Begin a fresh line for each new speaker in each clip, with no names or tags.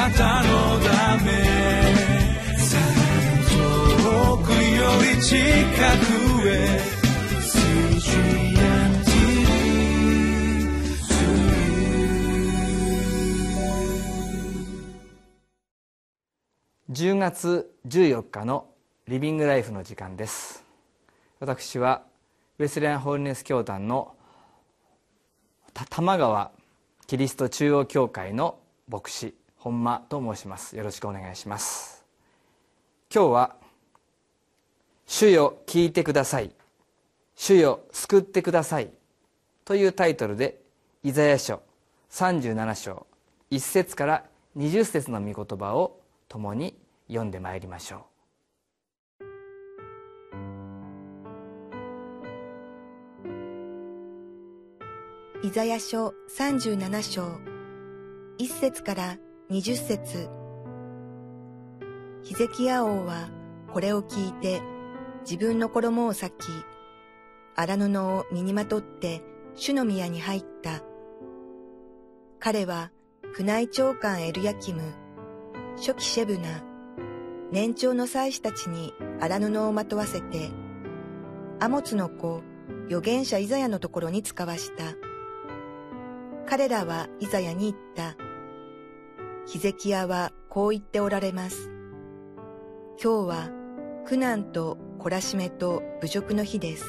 なたのため遠くより近くへ
10月14日のリビングライフの時間です。私はウェスレアンホールネス教団の玉川キリスト中央教会の牧師。本間と申します。よろしくお願いします。今日は「主よ聞いてください」「主よ救ってください」というタイトルでイザヤ書37章1節から20節の御言葉を共に読んでまいりましょ
う。イザヤ書37章1節から20節ヒゼキヤ王はこれを聞いて自分の衣を裂き荒布を身にまとって主の宮に入った彼は宮内長官エルヤキム初期シェブナ年長の祭司たちに荒布をまとわせて、アモツの子、預言者イザヤのところに使わした。彼らはイザヤに言った。ヒゼキヤはこう言っておられます。今日は苦難と懲らしめと侮辱の日です。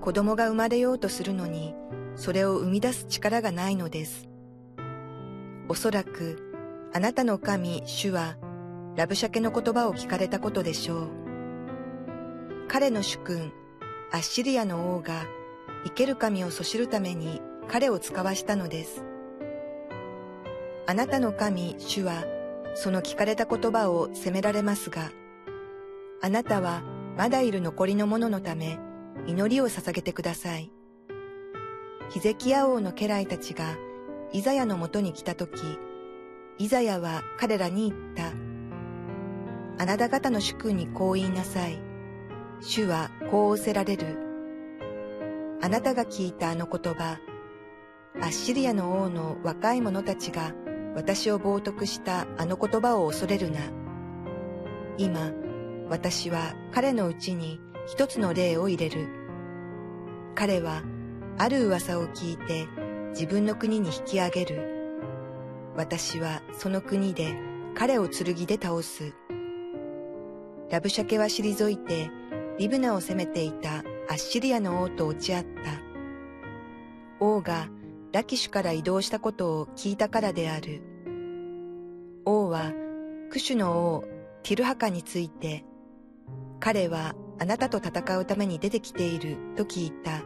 子供が生まれようとするのに、それを生み出す力がないのです。おそらく、あなたの神、主は、ラブシャケの言葉を聞かれたことでしょう。彼の主君、アッシリアの王が生ける神をそしるために彼を使わしたのです。あなたの神、主は、その聞かれた言葉を責められますが、あなたはまだいる残りの者のため、祈りを捧げてください。ヒゼキヤ王の家来たちがイザヤのもとに来たとき、イザヤは彼らに言った。あなた方の主君にこう言いなさい。主はこう仰せられる。あなたが聞いたあの言葉、アッシリアの王の若い者たちが私を冒涜したあの言葉を恐れるな。今、私は彼のうちに一つの例を入れる。彼はある噂を聞いて自分の国に引き上げる。私はその国で彼を剣で倒す。ラブシャケは退いて、リブナを攻めていたアッシリアの王と落ち合った。王がラキシュから移動したことを聞いたからである。はクシュの王ティルハカについて、彼はあなたと戦うために出てきていると聞いた。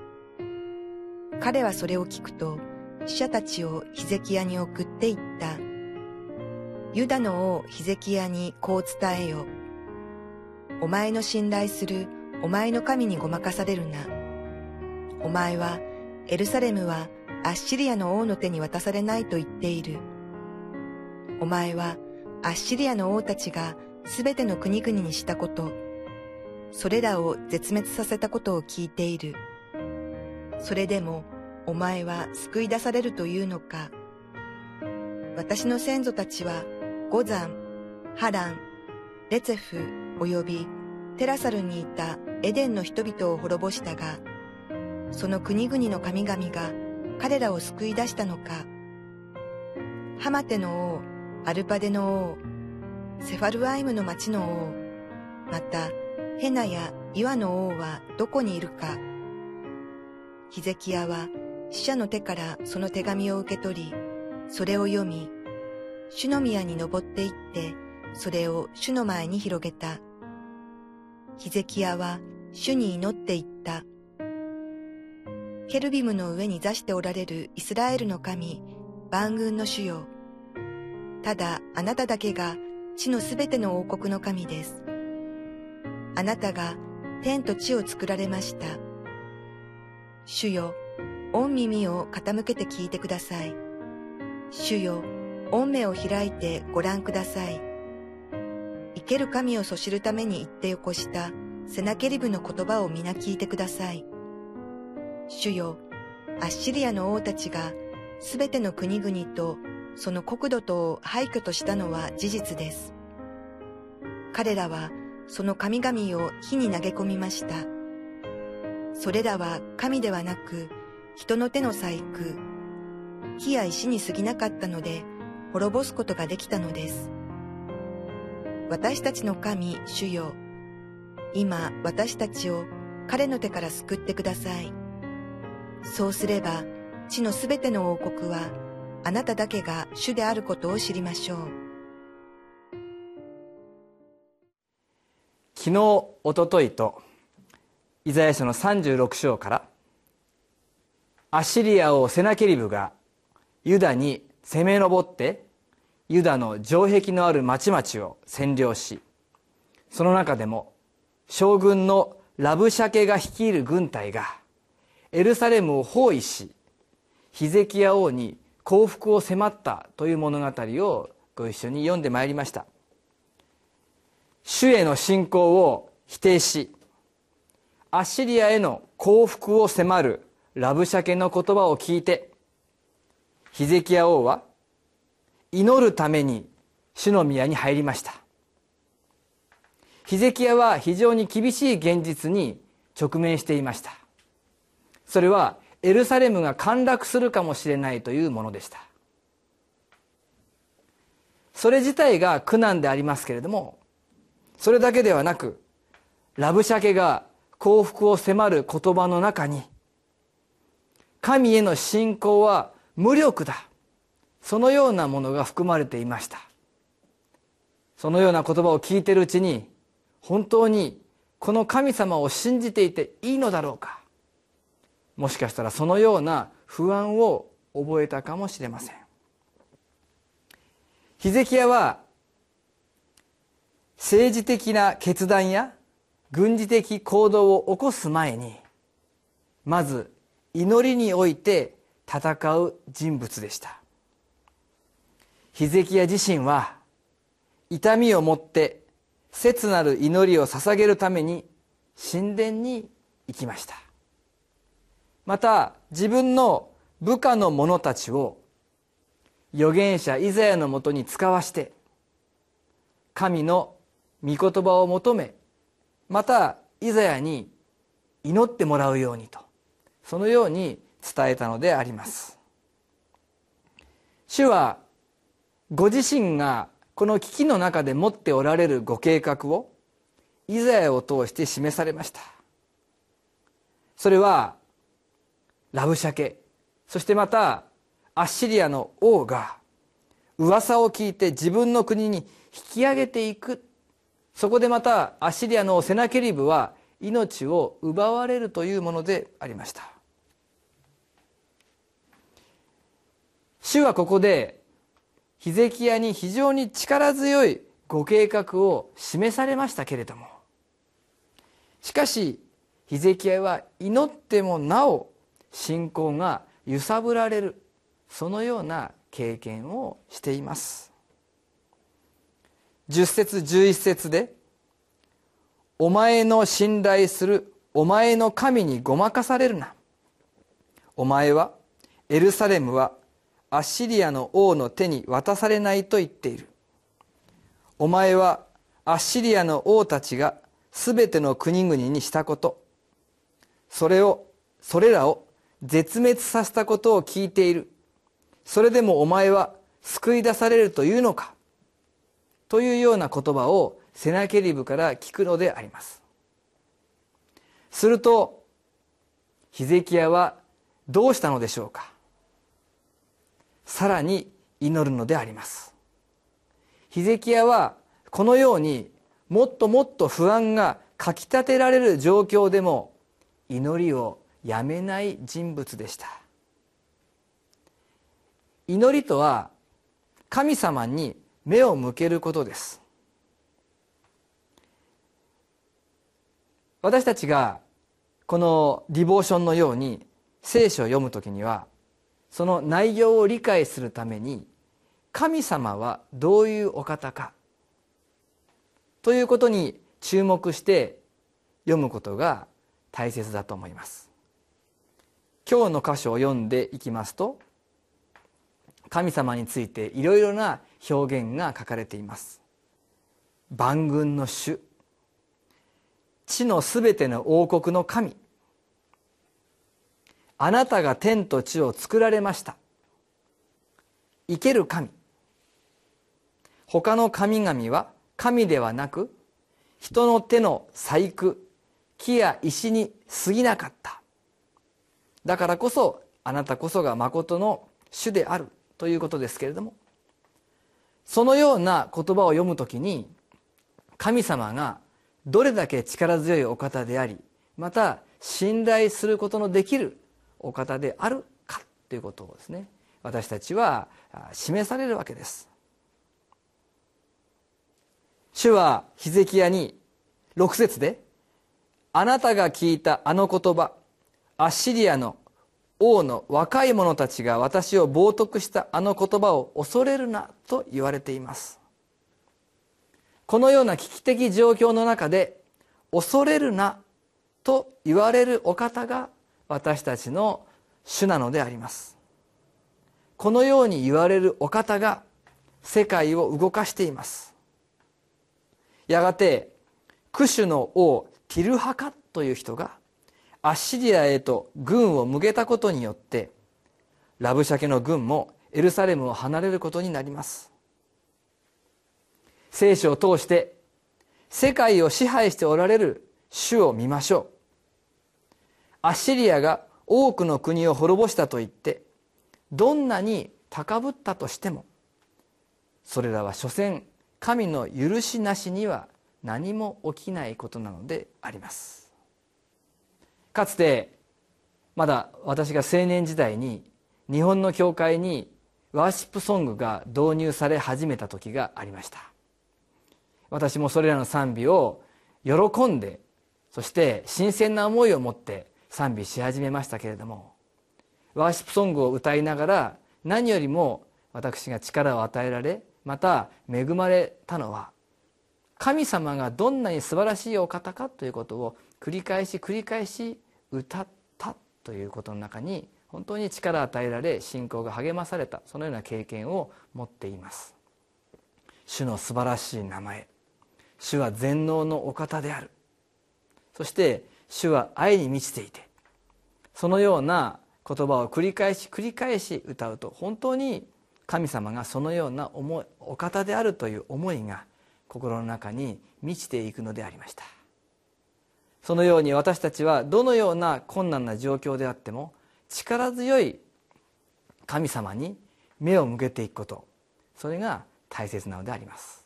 彼はそれを聞くと、死者たちをヒゼキヤに送っていった。ユダの王ヒゼキヤにこう伝えよ。お前の信頼するお前の神にごまかされるな。お前は、エルサレムはアッシリアの王の手に渡されないと言っている。お前は、アッシリアの王たちがすべての国々にしたこと、それらを絶滅させたことを聞いている。それでも、お前は救い出されるというのか。私の先祖たちは、ゴザン、ハラン、レツェフ、及びテラサルにいたエデンの人々を滅ぼしたが、その国々の神々が彼らを救い出したのか。ハマテの王、アルパデの王、セファルアイムの町の王、またヘナや岩の王はどこにいるか。ヒゼキヤは死者の手からその手紙を受け取り、それを読み、主の宮に登って行って、それを主の前に広げた。ヒゼキヤは主に祈っていった。ケルビムの上に座しておられるイスラエルの神、万軍の主よ。ただあなただけが地のすべての王国の神です。あなたが天と地を作られました。主よ、御耳を傾けて聞いてください。主よ、御目を開いてご覧ください。生ける神をそしるために言ってよこしたセナケリブの言葉を皆聞いてください。主よ、アッシリアの王たちがすべての国々とその国土と廃墟としたのは事実です。彼らはその神々を火に投げ込みました。それらは神ではなく人の手の細工、火や石に過ぎなかったので滅ぼすことができたのです。私たちの神、主よ。今、私たちを彼の手から救ってください。そうすれば、地のすべての王国は、あなただけが主であることを知りましょう。
昨日おとといとイザヤ書の36章からアシリア王セナケリブがユダに攻め上ってユダの城壁のある町々を占領しその中でも将軍のラブシャケが率いる軍隊がエルサレムを包囲しヒゼキヤ王に降伏を迫ったという物語をご一緒に読んでまいりました。主への信仰を否定しアッシリアへの降伏を迫るラブシャケの言葉を聞いてヒゼキヤ王は祈るために主の宮に入りました。ヒゼキヤは非常に厳しい現実に直面していました。それはエルサレムが陥落するかもしれないというものでした。それ自体が苦難でありますけれどもそれだけではなくラブシャケが幸福を迫る言葉の中に神への信仰は無力だ。そのようなものが含まれていました。そのような言葉を聞いているうちに本当にこの神様を信じていていいのだろうか。もしかしたらそのような不安を覚えたかもしれません。ヒゼキヤは政治的な決断や軍事的行動を起こす前にまず祈りにおいて戦う人物でした。ヒゼキヤ自身は痛みを持って切なる祈りを捧げるために神殿に行きました。また自分の部下の者たちを預言者イザヤのもとに使わして神の御言葉を求めまたイザヤに祈ってもらうようにとそのように伝えたのであります。主はご自身がこの危機の中で持っておられるご計画をイザヤを通して示されました。それはラブシャケ。そしてまたアッシリアの王が噂を聞いて自分の国に引き上げていく。そこでまたアッシリアのセナケリブは命を奪われるというものでありました。主はここでヒゼキヤに非常に力強いご計画を示されましたけれども。しかしヒゼキヤは祈ってもなお信仰が揺さぶられるそのような経験をしています。10節11節で「お前の信頼するお前の神にごまかされるな」「お前はエルサレムはアッシリアの王の手に渡されないと言っている」「お前はアッシリアの王たちがすべての国々にしたこと。それをそれらを絶滅させたことを聞いている。それでもお前は救い出されるというのか？というような言葉をセナケリブから聞くのであります。するとヒゼキヤはどうしたのでしょうか？さらに祈るのであります。ヒゼキヤはこのようにもっともっと不安がかきたてられる状況でも祈りをやめない人物でした。祈りとは神様に目を向けることです。私たちがこのディボーションのように聖書を読む時にはその内容を理解するために神様はどういうお方かということに注目して読むことが大切だと思います。今日の箇所を読んでいきますと神様についていろいろな表現が書かれています。万軍の主。地のすべての王国の神。あなたが天と地を作られました。生ける神。他の神々は神ではなく人の手の細工木や石に過ぎなかった。だからこそあなたこそが誠の主であるということですけれどもそのような言葉を読むときに神様がどれだけ力強いお方でありまた信頼することのできるお方であるかということをですね。私たちは示されるわけです。主はヒゼキヤに6節で「あなたが聞いたあの言葉アッシリアの王の若い者たちが私を冒涜したあの言葉を恐れるな」と言われています。このような危機的状況の中で恐れるなと言われるお方が私たちの主なのであります。このように言われるお方が世界を動かしています。やがてクシュの王ティルハカという人がアッシリアへと軍を向けたことによってラブシャケの軍もエルサレムを離れることになります。聖書を通して世界を支配しておられる主を見ましょう。アッシリアが多くの国を滅ぼしたと言ってどんなに高ぶったとしてもそれらは所詮神の許しなしには何も起きないことなのであります。かつてまだ私が青年時代に日本の教会にワーシップソングが導入され始めた時がありました。私もそれらの賛美を喜んでそして新鮮な思いを持って賛美し始めましたけれどもワーシップソングを歌いながら何よりも私が力を与えられまた恵まれたのは神様がどんなに素晴らしいお方かということを繰り返し繰り返し歌ったということの中に本当に力を与えられ信仰が励まされた。そのような経験を持っています。主の素晴らしい名前。主は全能のお方である。そして主は愛に満ちていてそのような言葉を繰り返し繰り返し歌うと本当に神様がそのような思いお方であるという思いが心の中に満ちていくのでありました。そのように私たちはどのような困難な状況であっても力強い神様に目を向けていくこと。それが大切なのであります。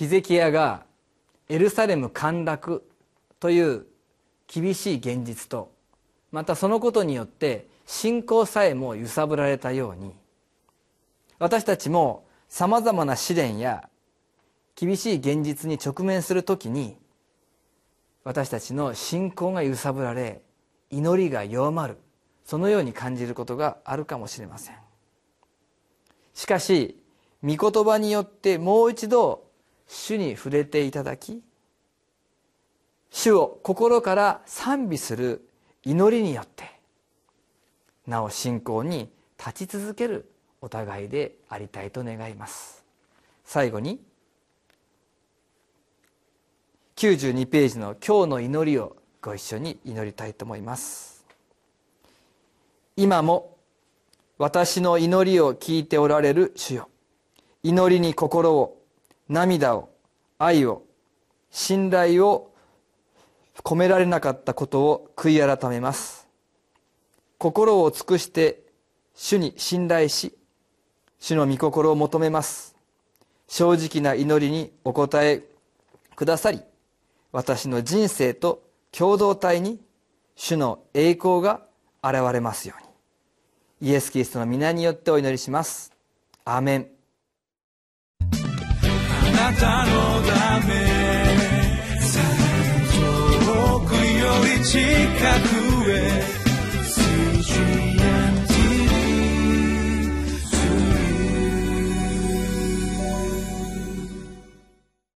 ヒゼキヤがエルサレム陥落という厳しい現実とまたそのことによって信仰さえも揺さぶられたように私たちもさまざまな試練や厳しい現実に直面するときに私たちの信仰が揺さぶられ祈りが弱まるそのように感じることがあるかもしれません。しかし御言葉によってもう一度主に触れていただき主を心から賛美する祈りによってなお信仰に立ち続けるお互いでありたいと願います。最後に92ページの「今日の祈り」をご一緒に祈りたいと思います。今も私の祈りを聞いておられる主よ。祈りに心を涙を愛を信頼を込められなかったことを悔い改めます。心を尽くして主に信頼し主の御心を求めます。正直な祈りにお答えくださり私の人生と共同体に主の栄光が現れますように。イエス・キリストの皆によってお祈りします。アーメン。
なたのため。
遠くより近く。